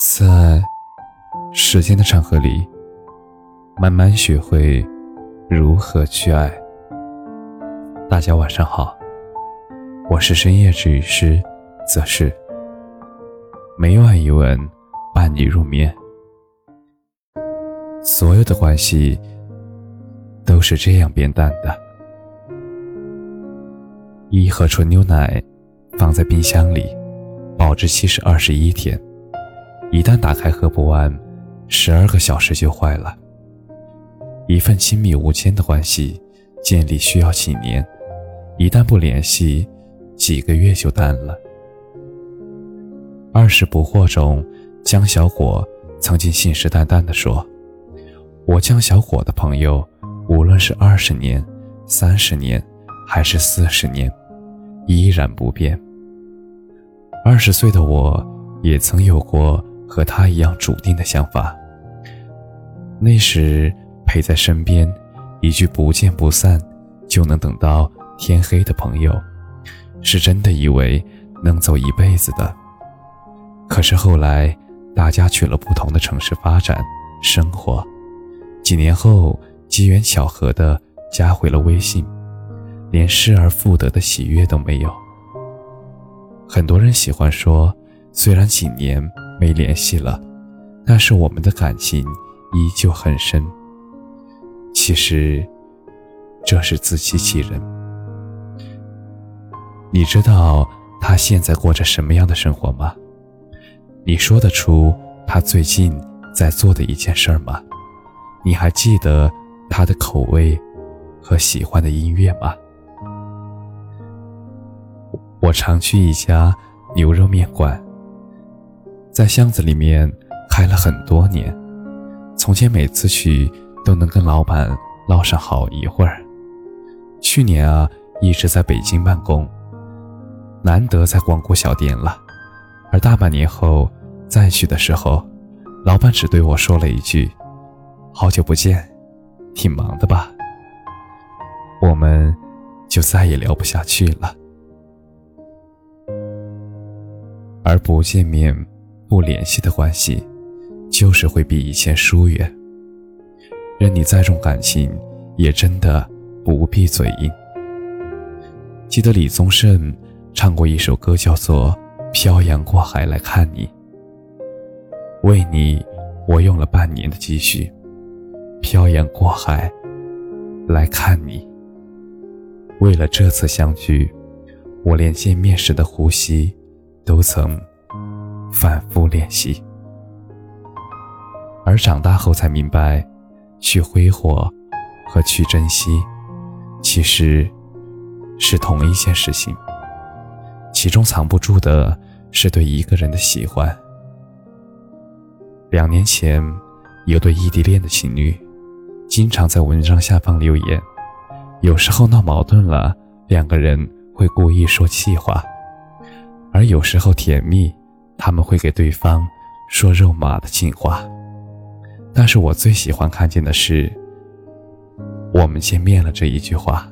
在时间的长河里，慢慢学会如何去爱。大家晚上好，我是深夜治愈师则是每晚一吻伴你入眠。所有的关系都是这样变淡的。一盒纯牛奶放在冰箱里，保质期是二十一天。一旦打开喝不完，十二个小时就坏了。一份亲密无间的关系建立需要几年，一旦不联系，几个月就淡了。二十不惑中，江小果曾经信誓旦旦地说：“我江小果的朋友，无论是二十年、三十年，还是四十年，依然不变。”二十岁的我，也曾有过。和他一样笃定的想法。那时陪在身边，一句不见不散，就能等到天黑的朋友，是真的以为能走一辈子的。可是后来，大家去了不同的城市发展生活，几年后机缘巧合的加回了微信，连失而复得的喜悦都没有。很多人喜欢说，虽然几年。没联系了，但是我们的感情依旧很深。其实，这是自欺欺人。你知道他现在过着什么样的生活吗？你说得出他最近在做的一件事吗？你还记得他的口味和喜欢的音乐吗？我常去一家牛肉面馆。在巷子里面开了很多年，从前每次去都能跟老板唠上好一会儿。去年啊，一直在北京办公，难得再光顾小店了。而大半年后再去的时候，老板只对我说了一句：“好久不见，挺忙的吧？”我们就再也聊不下去了，而不见面。不联系的关系，就是会比以前疏远。任你再重感情，也真的不必嘴硬。记得李宗盛唱过一首歌，叫做《漂洋过海来看你》。为你，我用了半年的积蓄，漂洋过海来看你。为了这次相聚，我连见面时的呼吸都曾。反复练习，而长大后才明白，去挥霍和去珍惜，其实是同一件事情。其中藏不住的是对一个人的喜欢。两年前，有对异地恋的情侣，经常在文章下方留言，有时候闹矛盾了，两个人会故意说气话，而有时候甜蜜。他们会给对方说肉麻的情话，但是我最喜欢看见的是“我们见面了”这一句话。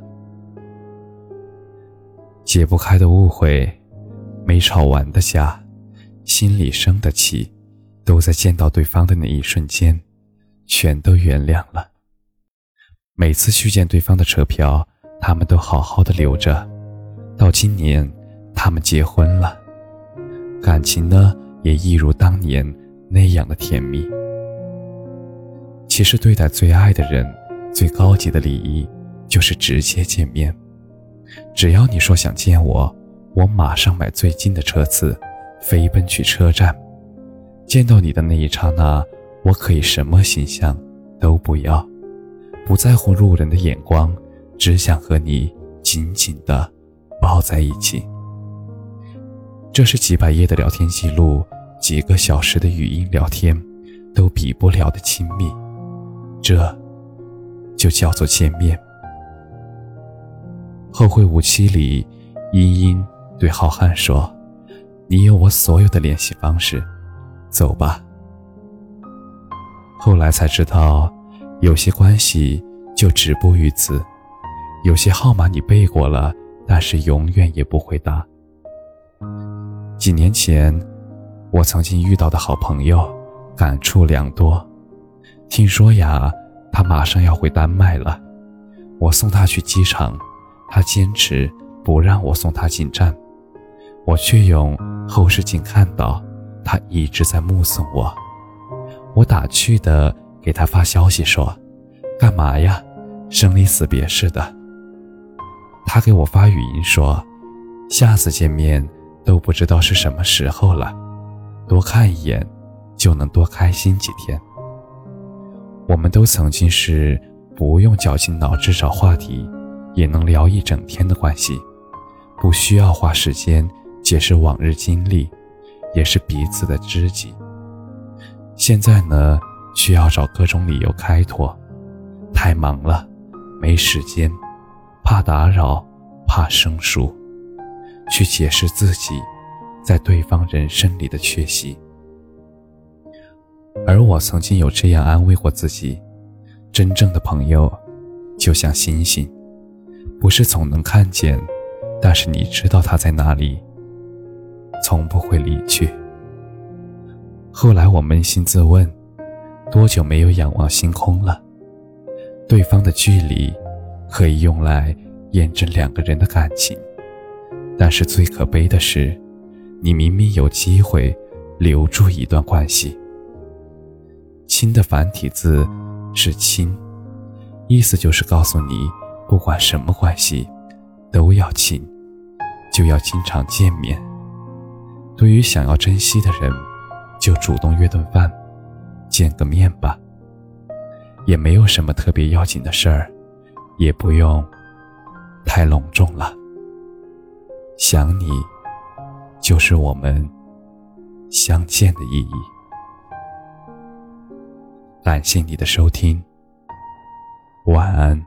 解不开的误会，没吵完的架，心里生的气，都在见到对方的那一瞬间，全都原谅了。每次去见对方的车票，他们都好好的留着，到今年，他们结婚了。感情呢，也一如当年那样的甜蜜。其实，对待最爱的人，最高级的礼仪就是直接见面。只要你说想见我，我马上买最近的车次，飞奔去车站。见到你的那一刹那，我可以什么形象都不要，不在乎路人的眼光，只想和你紧紧的抱在一起。这是几百页的聊天记录，几个小时的语音聊天，都比不了的亲密。这，就叫做见面。后会无期里，茵茵对浩瀚说：“你有我所有的联系方式，走吧。”后来才知道，有些关系就止步于此，有些号码你背过了，但是永远也不会打。几年前，我曾经遇到的好朋友，感触良多。听说呀，他马上要回丹麦了，我送他去机场，他坚持不让我送他进站，我却用后视镜看到他一直在目送我。我打趣的给他发消息说：“干嘛呀，生离死别似的。”他给我发语音说：“下次见面都不知道是什么时候了。”多看一眼，就能多开心几天。我们都曾经是不用绞尽脑汁找话题，也能聊一整天的关系，不需要花时间解释往日经历，也是彼此的知己。现在呢，需要找各种理由开脱，太忙了，没时间，怕打扰，怕生疏，去解释自己。在对方人生里的缺席，而我曾经有这样安慰过自己：真正的朋友，就像星星，不是总能看见，但是你知道他在哪里，从不会离去。后来我扪心自问，多久没有仰望星空了？对方的距离，可以用来验证两个人的感情，但是最可悲的是。你明明有机会留住一段关系。亲的繁体字是亲，意思就是告诉你，不管什么关系，都要亲，就要经常见面。对于想要珍惜的人，就主动约顿饭，见个面吧。也没有什么特别要紧的事儿，也不用太隆重了。想你。就是我们相见的意义。感谢你的收听，晚安。